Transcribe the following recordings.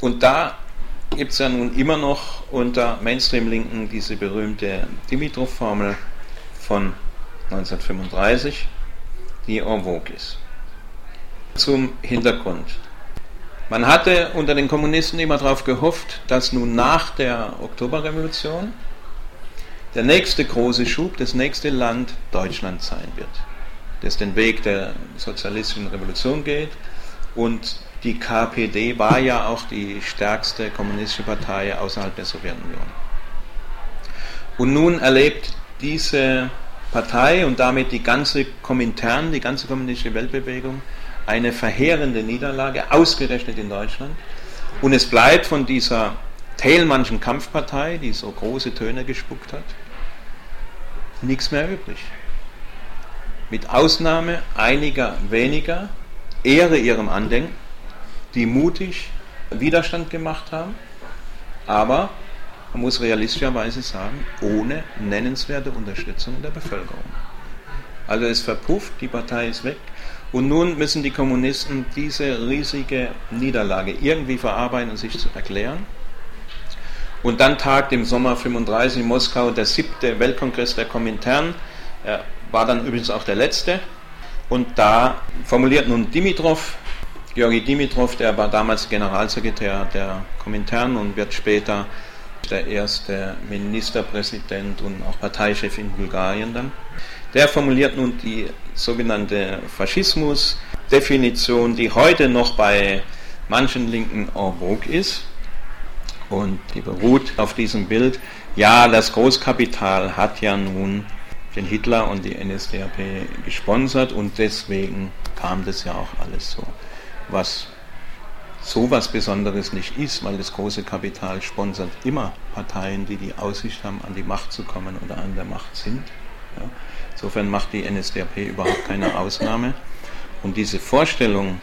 Und da gibt es ja nun immer noch unter Mainstream-Linken diese berühmte Dimitrov-Formel von 1935, die en vogue ist. Zum Hintergrund. Man hatte unter den Kommunisten immer darauf gehofft, dass nun nach der Oktoberrevolution der nächste große Schub, das nächste Land Deutschland sein wird, das den Weg der sozialistischen Revolution geht und die KPD war ja auch die stärkste kommunistische Partei außerhalb der Sowjetunion. Und nun erlebt diese Partei und damit die ganze Komintern, die ganze kommunistische Weltbewegung, eine verheerende Niederlage, ausgerechnet in Deutschland. Und es bleibt von dieser Thälmannschen Kampfpartei, die so große Töne gespuckt hat, nichts mehr übrig. Mit Ausnahme einiger weniger, Ehre ihrem Andenken, die mutig Widerstand gemacht haben, aber man muss realistischerweise sagen, ohne nennenswerte Unterstützung der Bevölkerung. Also es verpufft, die Partei ist weg und nun müssen die Kommunisten diese riesige Niederlage irgendwie verarbeiten und sich zu erklären. Und dann tagt im Sommer 35 in Moskau der siebte Weltkongress der Komintern, er war dann übrigens auch der letzte. Und da formuliert nun Dimitrov, Georgi Dimitrov, der war damals Generalsekretär der Komintern und wird später der erste Ministerpräsident und auch Parteichef in Bulgarien dann. Der formuliert nun die sogenannte Faschismus-Definition, die heute noch bei manchen Linken en vogue ist. Und die beruht auf diesem Bild, ja, das Großkapital hat ja nun den Hitler und die NSDAP gesponsert und deswegen kam das ja auch alles so. Was so was Besonderes nicht ist, weil das große Kapital sponsert immer Parteien, die die Aussicht haben, an die Macht zu kommen oder an der Macht sind. Ja. Insofern macht die NSDAP überhaupt keine Ausnahme. Und diese Vorstellung,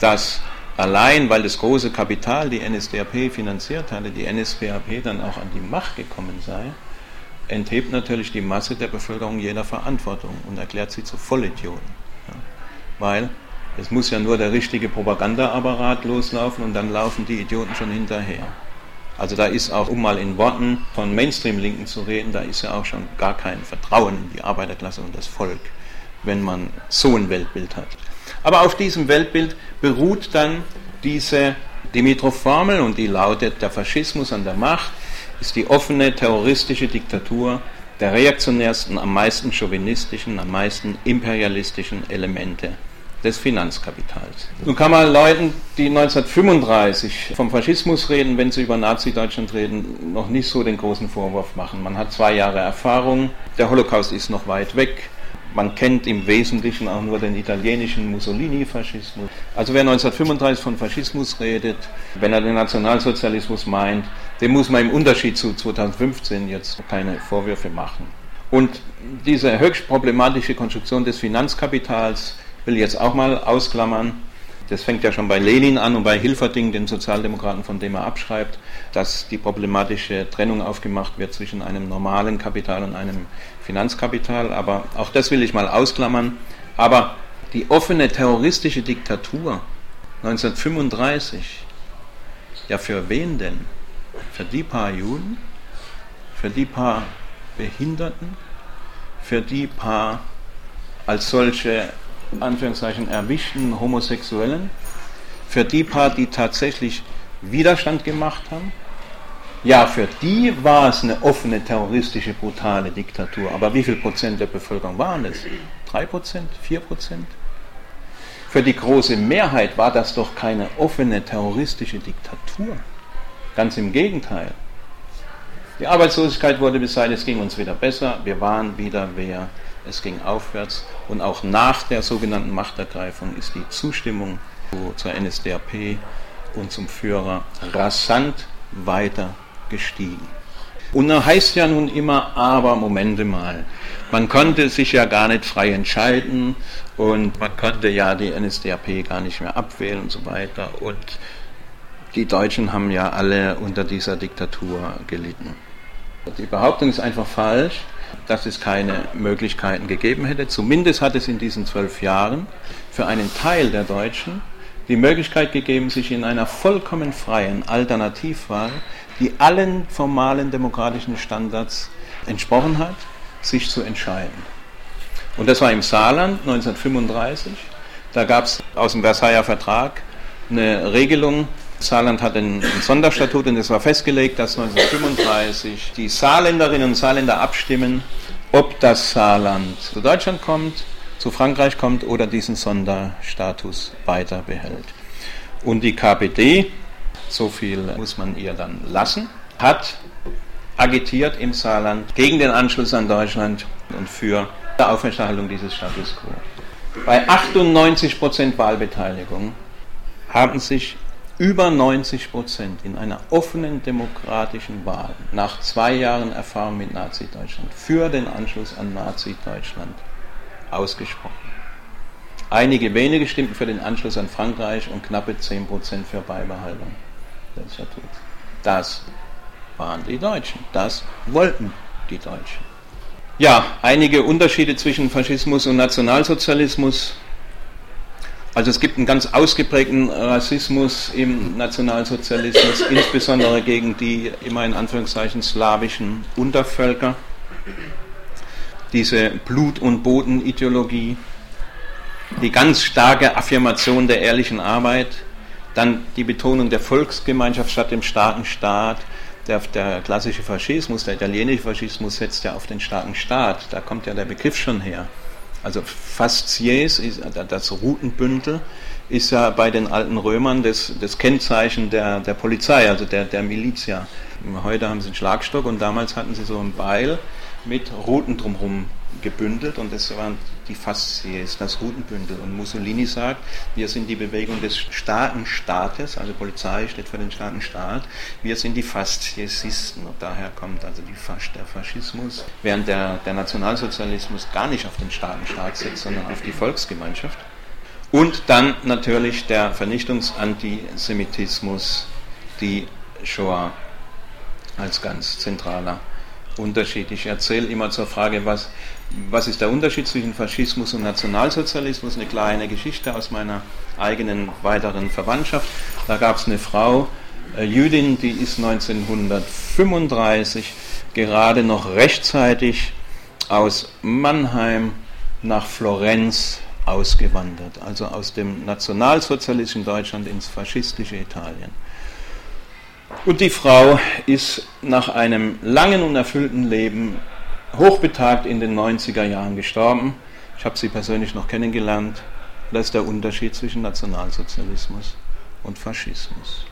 dass allein weil das große Kapital die NSDAP finanziert hatte, die NSDAP dann auch an die Macht gekommen sei, enthebt natürlich die Masse der Bevölkerung jeder Verantwortung und erklärt sie zu Vollidioten. Ja. Weil es muss ja nur der richtige Propagandaapparat loslaufen und dann laufen die Idioten schon hinterher. Also da ist auch, um mal in Worten von Mainstream-Linken zu reden, da ist ja auch schon gar kein Vertrauen in die Arbeiterklasse und das Volk, wenn man so ein Weltbild hat. Aber auf diesem Weltbild beruht dann diese Dimitrov-Formel und die lautet, der Faschismus an der Macht ist die offene terroristische Diktatur der reaktionärsten, am meisten chauvinistischen, am meisten imperialistischen Elemente des Finanzkapitals. Nun kann man Leuten, die 1935 vom Faschismus reden, wenn sie über Nazi-Deutschland reden, noch nicht so den großen Vorwurf machen. Man hat zwei Jahre Erfahrung, der Holocaust ist noch weit weg, man kennt im Wesentlichen auch nur den italienischen Mussolini-Faschismus. Also wer 1935 von Faschismus redet, wenn er den Nationalsozialismus meint, dem muss man im Unterschied zu 2015 jetzt keine Vorwürfe machen. Und diese höchst problematische Konstruktion des Finanzkapitals will jetzt auch mal ausklammern. Das fängt ja schon bei Lenin an und bei Hilferding, den Sozialdemokraten, von dem er abschreibt, dass die problematische Trennung aufgemacht wird zwischen einem normalen Kapital und einem Finanzkapital. Aber auch das will ich mal ausklammern. Aber die offene terroristische Diktatur 1935, ja für wen denn? Für die paar Juden? Für die paar Behinderten? Für die paar als solche Anführungszeichen erwischten Homosexuellen, für die paar, die tatsächlich Widerstand gemacht haben, ja, für die war es eine offene, terroristische, brutale Diktatur. Aber wie viel Prozent der Bevölkerung waren es? Drei Prozent? Vier Prozent? Für die große Mehrheit war das doch keine offene, terroristische Diktatur. Ganz im Gegenteil. Die Arbeitslosigkeit wurde beseitigt, es ging uns wieder besser, wir waren wieder wer es ging aufwärts und auch nach der sogenannten Machtergreifung ist die Zustimmung zur NSDAP und zum Führer rasant weiter gestiegen. Und da heißt ja nun immer, aber Momente mal, man konnte sich ja gar nicht frei entscheiden und man konnte ja die NSDAP gar nicht mehr abwählen und so weiter und die Deutschen haben ja alle unter dieser Diktatur gelitten. Die Behauptung ist einfach falsch dass es keine Möglichkeiten gegeben hätte. Zumindest hat es in diesen zwölf Jahren für einen Teil der Deutschen die Möglichkeit gegeben, sich in einer vollkommen freien Alternativwahl, die allen formalen demokratischen Standards entsprochen hat, sich zu entscheiden. Und das war im Saarland 1935. Da gab es aus dem Versailler Vertrag eine Regelung. Saarland hat ein, Sonderstatut und es war festgelegt, dass 1935 die Saarländerinnen und Saarländer abstimmen, ob das Saarland zu Deutschland kommt, zu Frankreich kommt oder diesen Sonderstatus weiter behält. Und die KPD, so viel muss man ihr dann lassen, hat agitiert im Saarland gegen den Anschluss an Deutschland und für die Aufrechterhaltung dieses Status quo. Bei 98% Wahlbeteiligung haben sich über 90 Prozent in einer offenen demokratischen Wahl nach zwei Jahren Erfahrung mit Nazi-Deutschland für den Anschluss an Nazi-Deutschland ausgesprochen. Einige wenige stimmten für den Anschluss an Frankreich und knappe 10 Prozent für Beibehaltung des Statuts. Das waren die Deutschen. Das wollten die Deutschen. Ja, einige Unterschiede zwischen Faschismus und Nationalsozialismus. Also es gibt einen ganz ausgeprägten Rassismus im Nationalsozialismus, insbesondere gegen die immer in Anführungszeichen slawischen Untervölker. Diese Blut- und Bodenideologie, die ganz starke Affirmation der ehrlichen Arbeit, dann die Betonung der Volksgemeinschaft statt dem starken Staat, der, der, klassische Faschismus, der italienische Faschismus setzt ja auf den starken Staat. Da kommt ja der Begriff schon her. Also Faszies, das Routenbündel, ist ja bei den alten Römern das, das Kennzeichen der, der Polizei, also der, der Milizia. Heute haben sie einen Schlagstock und damals hatten sie so ein Beil mit Routen drumherum gebündelt und das waren die Faszies, das Routenbündel. Und Mussolini sagt, wir sind die Bewegung des starken Staates, also Polizei steht für den starken Staat, wir sind die Fasziesisten und daher kommt also Fasch, der Faschismus, während der, der Nationalsozialismus gar nicht auf den starken Staat setzt, sondern auf die Volksgemeinschaft. Und dann natürlich der Vernichtungsantisemitismus, die Shoah als ganz zentraler Unterschied. Ich erzähle immer zur Frage, was, was ist der Unterschied zwischen Faschismus und Nationalsozialismus? Eine kleine Geschichte aus meiner eigenen weiteren Verwandtschaft. Da gab es eine Frau, äh, Jüdin, die ist 1935 gerade noch rechtzeitig aus Mannheim nach Florenz ausgewandert, also aus dem nationalsozialistischen Deutschland ins faschistische Italien. Und die Frau ist nach einem langen und erfüllten Leben hochbetagt in den 90er Jahren gestorben. Ich habe sie persönlich noch kennengelernt. Das ist der Unterschied zwischen Nationalsozialismus und Faschismus.